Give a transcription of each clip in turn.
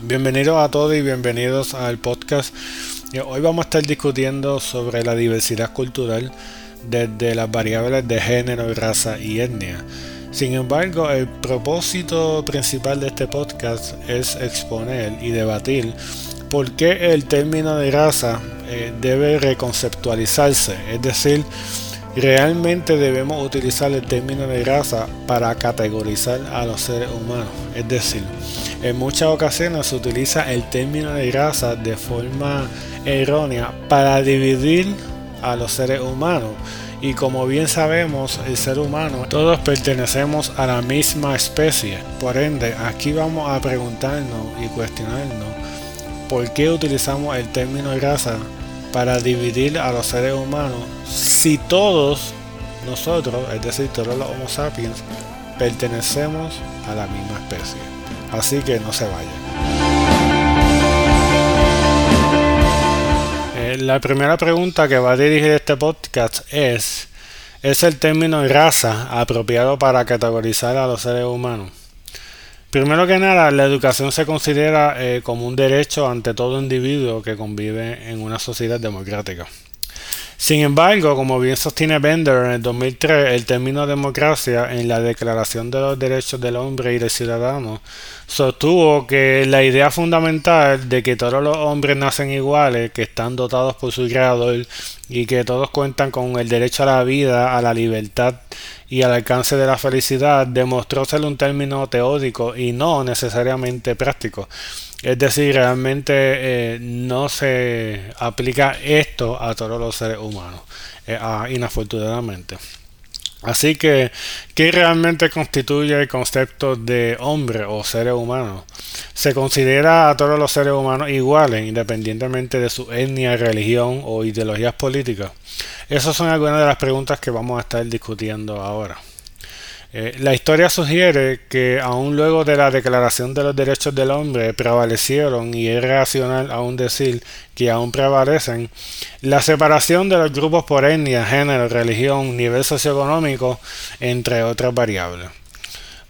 Bienvenidos a todos y bienvenidos al podcast. Hoy vamos a estar discutiendo sobre la diversidad cultural desde las variables de género, raza y etnia. Sin embargo, el propósito principal de este podcast es exponer y debatir por qué el término de raza eh, debe reconceptualizarse, es decir, Realmente debemos utilizar el término de raza para categorizar a los seres humanos. Es decir, en muchas ocasiones se utiliza el término de raza de forma errónea para dividir a los seres humanos. Y como bien sabemos, el ser humano, todos pertenecemos a la misma especie. Por ende, aquí vamos a preguntarnos y cuestionarnos por qué utilizamos el término de raza para dividir a los seres humanos si todos nosotros, es decir, todos los Homo sapiens, pertenecemos a la misma especie. Así que no se vayan. Eh, la primera pregunta que va a dirigir este podcast es, ¿es el término raza apropiado para categorizar a los seres humanos? Primero que nada, la educación se considera eh, como un derecho ante todo individuo que convive en una sociedad democrática. Sin embargo, como bien sostiene Bender en el 2003, el término democracia en la Declaración de los Derechos del Hombre y del Ciudadano sostuvo que la idea fundamental de que todos los hombres nacen iguales, que están dotados por su creador y que todos cuentan con el derecho a la vida, a la libertad y al alcance de la felicidad, demostró ser un término teórico y no necesariamente práctico. Es decir, realmente eh, no se aplica esto a todos los seres humanos, eh, inafortunadamente. Así que, ¿qué realmente constituye el concepto de hombre o ser humano? Se considera a todos los seres humanos iguales, independientemente de su etnia, religión o ideologías políticas. Esas son algunas de las preguntas que vamos a estar discutiendo ahora. Eh, la historia sugiere que aún luego de la Declaración de los Derechos del Hombre prevalecieron, y es racional aún decir que aún prevalecen, la separación de los grupos por etnia, género, religión, nivel socioeconómico, entre otras variables.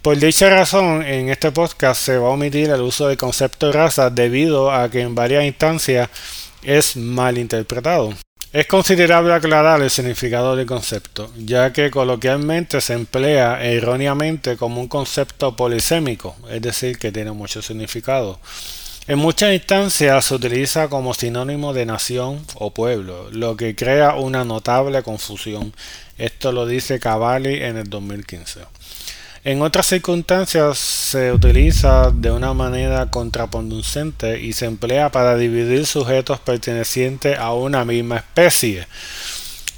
Por dicha razón, en este podcast se va a omitir el uso del concepto de raza debido a que en varias instancias es mal interpretado. Es considerable aclarar el significado del concepto, ya que coloquialmente se emplea erróneamente como un concepto polisémico, es decir, que tiene mucho significado. En muchas instancias se utiliza como sinónimo de nación o pueblo, lo que crea una notable confusión. Esto lo dice Cavalli en el 2015. En otras circunstancias se utiliza de una manera contraproducente y se emplea para dividir sujetos pertenecientes a una misma especie.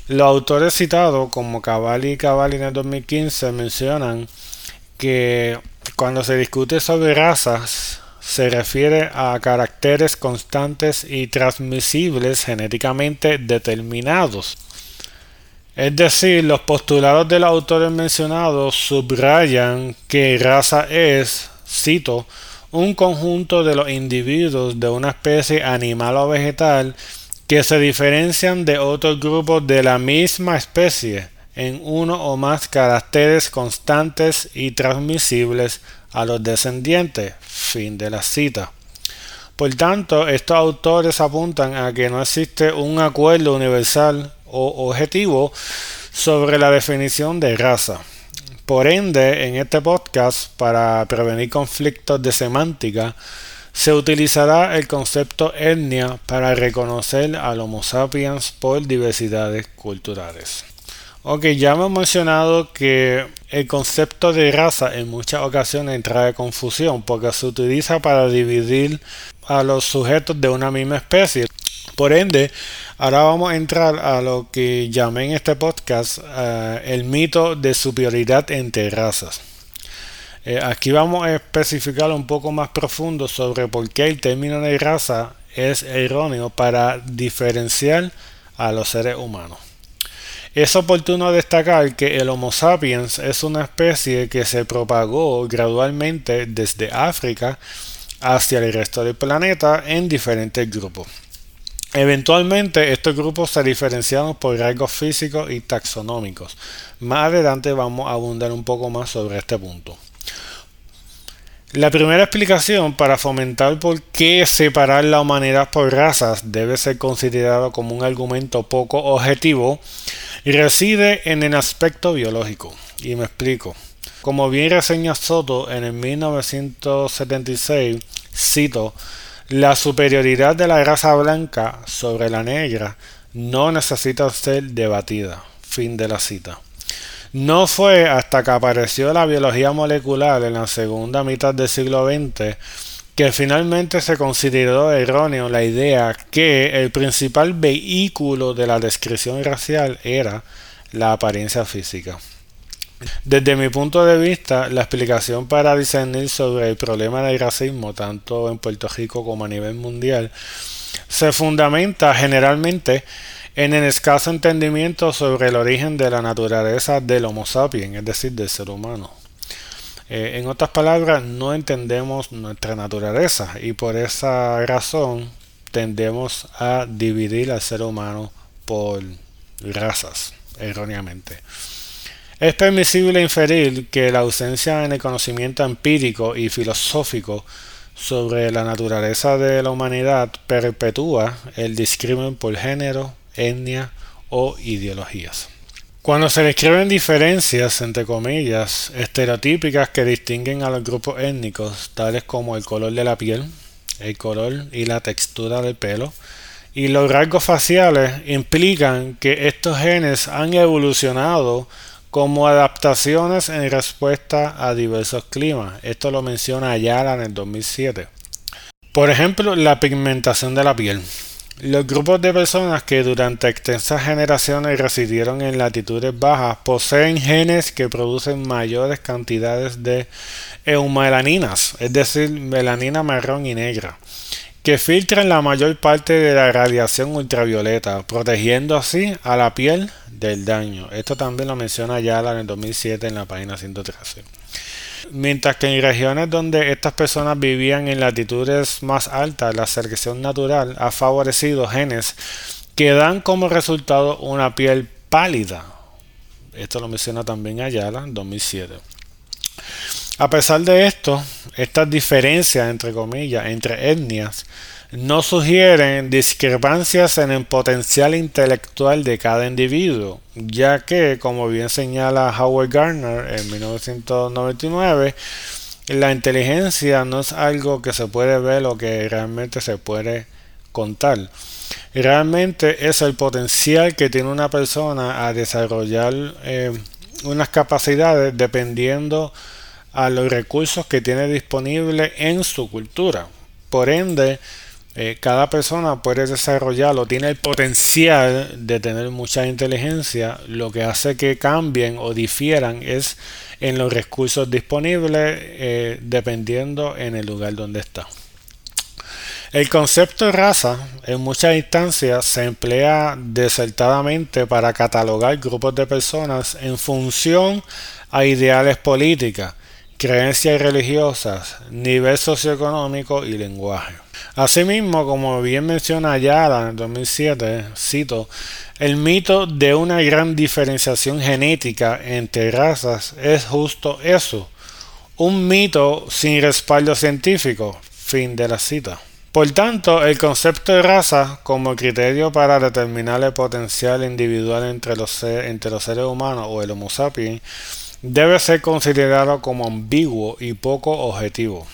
Los autores citados, como Cavalli y Cavalli en el 2015, mencionan que cuando se discute sobre razas, se refiere a caracteres constantes y transmisibles genéticamente determinados. Es decir, los postulados de los autores mencionados subrayan que raza es, cito, un conjunto de los individuos de una especie animal o vegetal que se diferencian de otros grupos de la misma especie en uno o más caracteres constantes y transmisibles a los descendientes. Fin de la cita. Por tanto, estos autores apuntan a que no existe un acuerdo universal o objetivo sobre la definición de raza. Por ende, en este podcast, para prevenir conflictos de semántica, se utilizará el concepto etnia para reconocer al Homo sapiens por diversidades culturales. Ok, ya hemos mencionado que el concepto de raza en muchas ocasiones trae confusión porque se utiliza para dividir a los sujetos de una misma especie. Por ende, ahora vamos a entrar a lo que llamé en este podcast eh, el mito de superioridad entre razas. Eh, aquí vamos a especificar un poco más profundo sobre por qué el término de raza es erróneo para diferenciar a los seres humanos. Es oportuno destacar que el Homo sapiens es una especie que se propagó gradualmente desde África hacia el resto del planeta en diferentes grupos. Eventualmente estos grupos se diferenciaron por rasgos físicos y taxonómicos. Más adelante vamos a abundar un poco más sobre este punto. La primera explicación para fomentar por qué separar la humanidad por razas debe ser considerado como un argumento poco objetivo reside en el aspecto biológico. Y me explico. Como bien reseña Soto en el 1976, cito, la superioridad de la raza blanca sobre la negra no necesita ser debatida. Fin de la cita. No fue hasta que apareció la biología molecular en la segunda mitad del siglo XX que finalmente se consideró erróneo la idea que el principal vehículo de la descripción racial era la apariencia física. Desde mi punto de vista, la explicación para discernir sobre el problema del racismo, tanto en Puerto Rico como a nivel mundial, se fundamenta generalmente en el escaso entendimiento sobre el origen de la naturaleza del Homo sapiens, es decir, del ser humano. Eh, en otras palabras, no entendemos nuestra naturaleza y por esa razón tendemos a dividir al ser humano por razas, erróneamente. Es permisible inferir que la ausencia en el conocimiento empírico y filosófico sobre la naturaleza de la humanidad perpetúa el discrimen por género, etnia o ideologías. Cuando se describen diferencias, entre comillas, estereotípicas que distinguen a los grupos étnicos, tales como el color de la piel, el color y la textura del pelo, y los rasgos faciales implican que estos genes han evolucionado como adaptaciones en respuesta a diversos climas. Esto lo menciona Ayala en el 2007. Por ejemplo, la pigmentación de la piel. Los grupos de personas que durante extensas generaciones residieron en latitudes bajas poseen genes que producen mayores cantidades de eumelaninas, es decir, melanina marrón y negra, que filtran la mayor parte de la radiación ultravioleta, protegiendo así a la piel del daño. Esto también lo menciona Yala en el 2007 en la página 113 mientras que en regiones donde estas personas vivían en latitudes más altas, la selección natural ha favorecido genes que dan como resultado una piel pálida. Esto lo menciona también Ayala en 2007. A pesar de esto, estas diferencias, entre comillas, entre etnias, no sugieren discrepancias en el potencial intelectual de cada individuo, ya que, como bien señala Howard Gardner en 1999, la inteligencia no es algo que se puede ver o que realmente se puede contar. Realmente es el potencial que tiene una persona a desarrollar eh, unas capacidades dependiendo a los recursos que tiene disponible en su cultura. Por ende, eh, cada persona puede desarrollarlo, tiene el potencial de tener mucha inteligencia, lo que hace que cambien o difieran es en los recursos disponibles eh, dependiendo en el lugar donde está. El concepto de raza en muchas instancias se emplea desertadamente para catalogar grupos de personas en función a ideales políticas, creencias religiosas, nivel socioeconómico y lenguaje. Asimismo, como bien menciona Ayala en el 2007, cito, el mito de una gran diferenciación genética entre razas es justo eso, un mito sin respaldo científico. Fin de la cita. Por tanto, el concepto de raza como criterio para determinar el potencial individual entre los, entre los seres humanos o el Homo sapiens debe ser considerado como ambiguo y poco objetivo.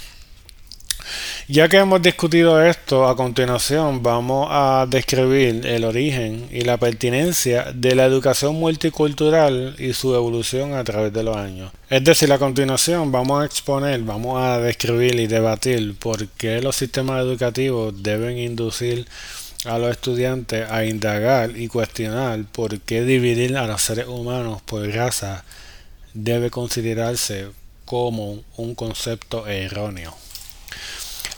Ya que hemos discutido esto, a continuación vamos a describir el origen y la pertinencia de la educación multicultural y su evolución a través de los años. Es decir, a continuación vamos a exponer, vamos a describir y debatir por qué los sistemas educativos deben inducir a los estudiantes a indagar y cuestionar por qué dividir a los seres humanos por raza debe considerarse como un concepto erróneo.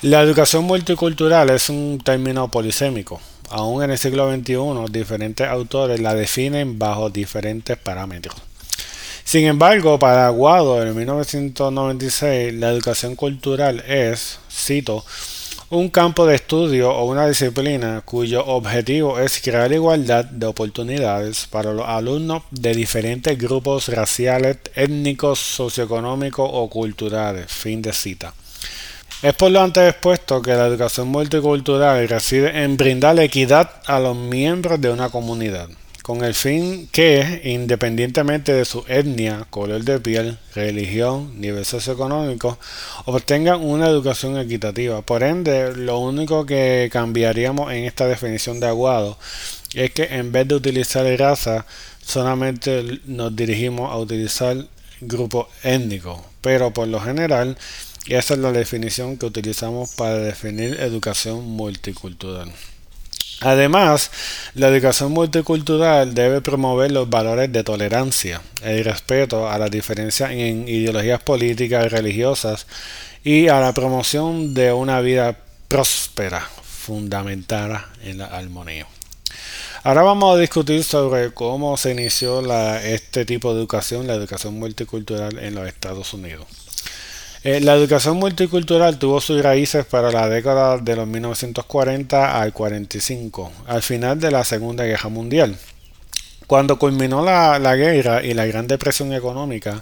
La educación multicultural es un término polisémico. Aún en el siglo XXI, diferentes autores la definen bajo diferentes parámetros. Sin embargo, para Aguado en 1996, la educación cultural es, cito, un campo de estudio o una disciplina cuyo objetivo es crear igualdad de oportunidades para los alumnos de diferentes grupos raciales, étnicos, socioeconómicos o culturales. Fin de cita. Es por lo antes expuesto que la educación multicultural reside en brindar equidad a los miembros de una comunidad, con el fin que, independientemente de su etnia, color de piel, religión, nivel socioeconómico, obtengan una educación equitativa. Por ende, lo único que cambiaríamos en esta definición de aguado es que en vez de utilizar raza, solamente nos dirigimos a utilizar grupo étnico, pero por lo general esa es la definición que utilizamos para definir educación multicultural. Además, la educación multicultural debe promover los valores de tolerancia, el respeto a las diferencias en ideologías políticas y religiosas y a la promoción de una vida próspera, fundamentada en la armonía. Ahora vamos a discutir sobre cómo se inició este tipo de educación, la educación multicultural en los Estados Unidos. Eh, la educación multicultural tuvo sus raíces para la década de los 1940 al 45, al final de la Segunda Guerra Mundial. Cuando culminó la, la guerra y la Gran Depresión económica,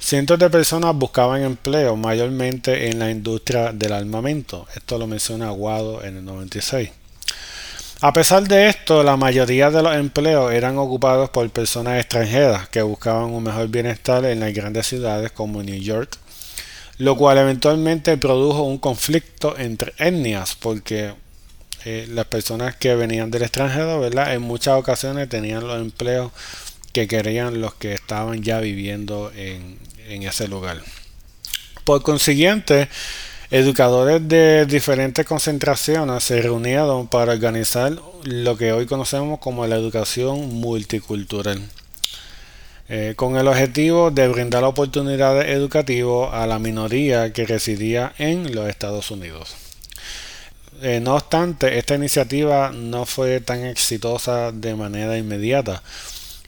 cientos de personas buscaban empleo, mayormente en la industria del armamento. Esto lo menciona Aguado en el 96. A pesar de esto, la mayoría de los empleos eran ocupados por personas extranjeras que buscaban un mejor bienestar en las grandes ciudades como New York, lo cual eventualmente produjo un conflicto entre etnias, porque eh, las personas que venían del extranjero, ¿verdad? En muchas ocasiones tenían los empleos que querían los que estaban ya viviendo en, en ese lugar. Por consiguiente, educadores de diferentes concentraciones se reunieron para organizar lo que hoy conocemos como la educación multicultural. Eh, con el objetivo de brindar oportunidades educativas a la minoría que residía en los Estados Unidos. Eh, no obstante, esta iniciativa no fue tan exitosa de manera inmediata.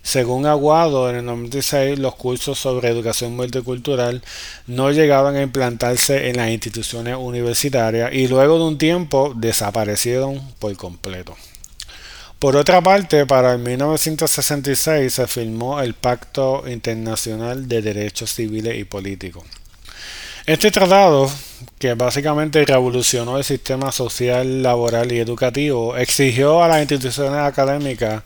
Según Aguado, en el 96 los cursos sobre educación multicultural no llegaban a implantarse en las instituciones universitarias y luego de un tiempo desaparecieron por completo. Por otra parte, para el 1966 se firmó el Pacto Internacional de Derechos Civiles y Políticos. Este tratado, que básicamente revolucionó el sistema social, laboral y educativo, exigió a las instituciones académicas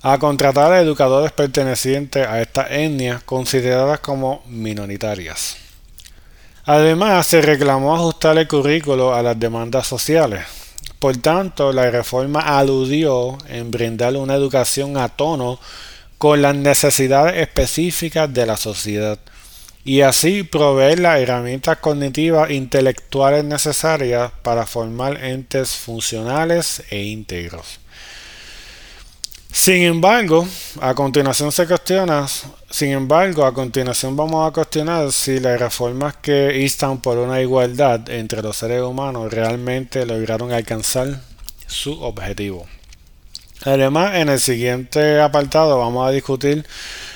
a contratar a educadores pertenecientes a estas etnias consideradas como minoritarias. Además, se reclamó ajustar el currículo a las demandas sociales, por tanto, la reforma aludió en brindar una educación a tono con las necesidades específicas de la sociedad y así proveer las herramientas cognitivas intelectuales necesarias para formar entes funcionales e íntegros. Sin embargo, a continuación se cuestiona, sin embargo, a continuación vamos a cuestionar si las reformas que instan por una igualdad entre los seres humanos realmente lograron alcanzar su objetivo. Además, en el siguiente apartado vamos a discutir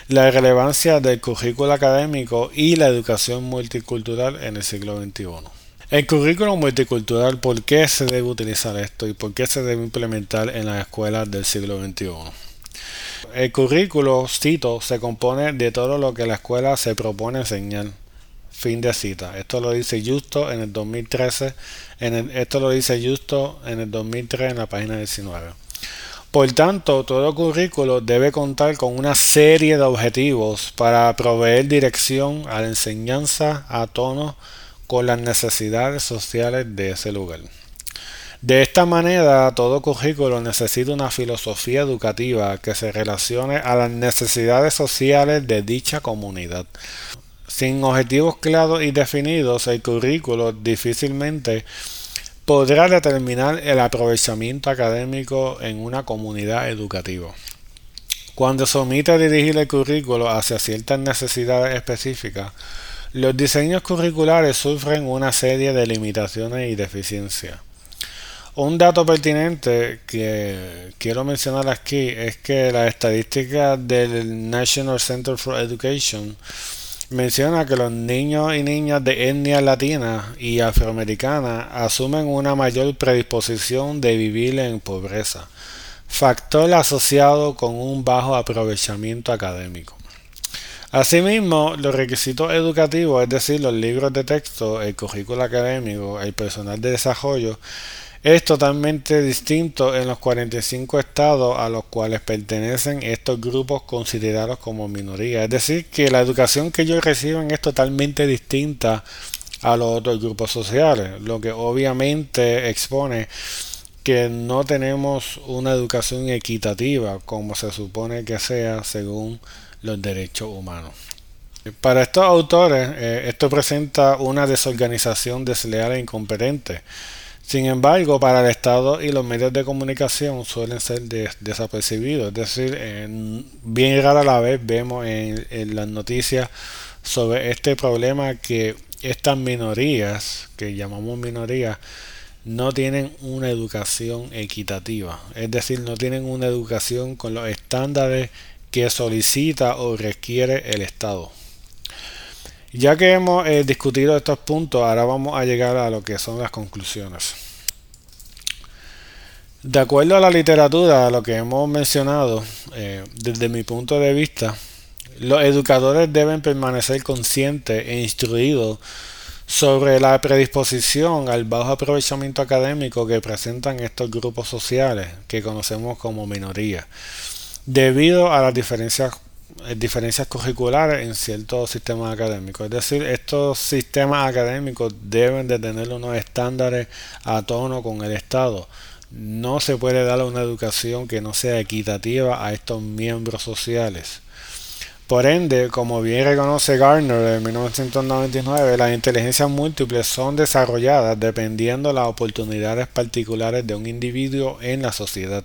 la relevancia del currículo académico y la educación multicultural en el siglo XXI. El currículo multicultural, ¿por qué se debe utilizar esto y por qué se debe implementar en las escuelas del siglo XXI? El currículo, cito, se compone de todo lo que la escuela se propone enseñar. Fin de cita. Esto lo dice Justo en el 2013. En esto lo dice Justo en el 2003 en la página 19. Por tanto, todo currículo debe contar con una serie de objetivos para proveer dirección a la enseñanza a tono con las necesidades sociales de ese lugar. De esta manera, todo currículo necesita una filosofía educativa que se relacione a las necesidades sociales de dicha comunidad. Sin objetivos claros y definidos, el currículo difícilmente podrá determinar el aprovechamiento académico en una comunidad educativa. Cuando se omite dirigir el currículo hacia ciertas necesidades específicas, los diseños curriculares sufren una serie de limitaciones y deficiencias. Un dato pertinente que quiero mencionar aquí es que la estadística del National Center for Education menciona que los niños y niñas de etnia latina y afroamericana asumen una mayor predisposición de vivir en pobreza, factor asociado con un bajo aprovechamiento académico. Asimismo, los requisitos educativos, es decir, los libros de texto, el currículo académico, el personal de desarrollo, es totalmente distinto en los 45 estados a los cuales pertenecen estos grupos considerados como minoría. Es decir, que la educación que ellos reciben es totalmente distinta a los otros grupos sociales, lo que obviamente expone que no tenemos una educación equitativa como se supone que sea según los derechos humanos. Para estos autores, eh, esto presenta una desorganización desleal e incompetente sin embargo, para el Estado y los medios de comunicación suelen ser desapercibidos. Es decir, bien rara la vez vemos en, las noticias sobre este problema que estas minorías, que llamamos minorías, no tienen una educación equitativa. Es decir, no tienen una educación con los estándares que solicita o requiere el Estado. Ya que hemos eh, discutido estos puntos, ahora vamos a llegar a lo que son las conclusiones. De acuerdo a la literatura, a lo que hemos mencionado, eh, desde mi punto de vista, los educadores deben permanecer conscientes e instruidos sobre la predisposición al bajo aprovechamiento académico que presentan estos grupos sociales que conocemos como minorías, debido a las diferencias eh, curriculares en ciertos sistemas académicos. Es decir, estos sistemas académicos deben de tener unos estándares a tono con el Estado. No se puede dar una educación que no sea equitativa a estos miembros sociales. Por ende, como bien reconoce Gardner en 1999, las inteligencias múltiples son desarrolladas dependiendo de las oportunidades particulares de un individuo en la sociedad.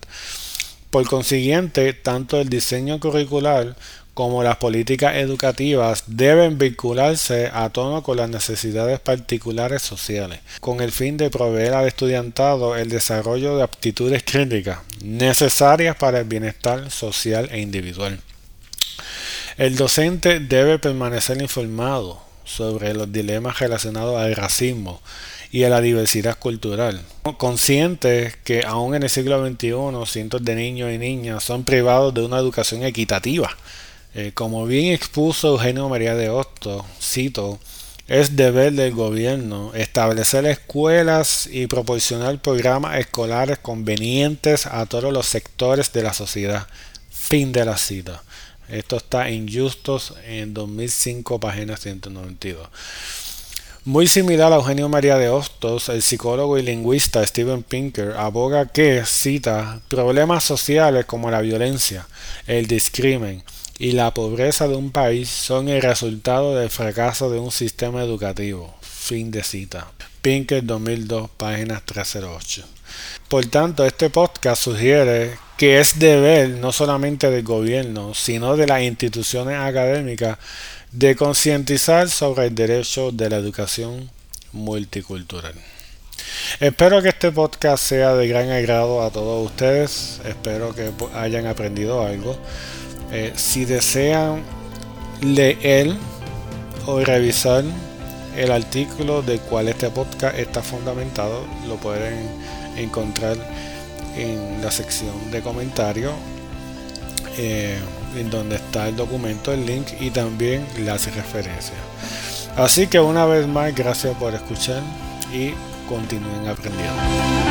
Por consiguiente, tanto el diseño curricular como las políticas educativas deben vincularse a tono con las necesidades particulares sociales, con el fin de proveer al estudiantado el desarrollo de aptitudes críticas necesarias para el bienestar social e individual. El docente debe permanecer informado sobre los dilemas relacionados al racismo, y a la diversidad cultural. Conscientes que aún en el siglo XXI cientos de niños y niñas son privados de una educación equitativa. Eh, como bien expuso Eugenio María de Hostos, cito, es deber del gobierno establecer escuelas y proporcionar programas escolares convenientes a todos los sectores de la sociedad. Fin de la cita. Esto está en Justos en 2005, página 192. Muy similar a Eugenio María de Hostos, el psicólogo y lingüista Steven Pinker aboga que, cita, problemas sociales como la violencia, el discrimen y la pobreza de un país son el resultado del fracaso de un sistema educativo. Fin de cita. Pinker 2002, página 308. Por tanto, este podcast sugiere que es deber no solamente del gobierno, sino de las instituciones académicas de concientizar sobre el derecho de la educación multicultural. Espero que este podcast sea de gran agrado a todos ustedes. Espero que hayan aprendido algo. Eh, si desean leer o revisar el artículo del cual este podcast está fundamentado, lo pueden encontrar en la sección de comentarios. Eh, en donde está el documento, el link y también las referencias. Así que una vez más, gracias por escuchar y continúen aprendiendo.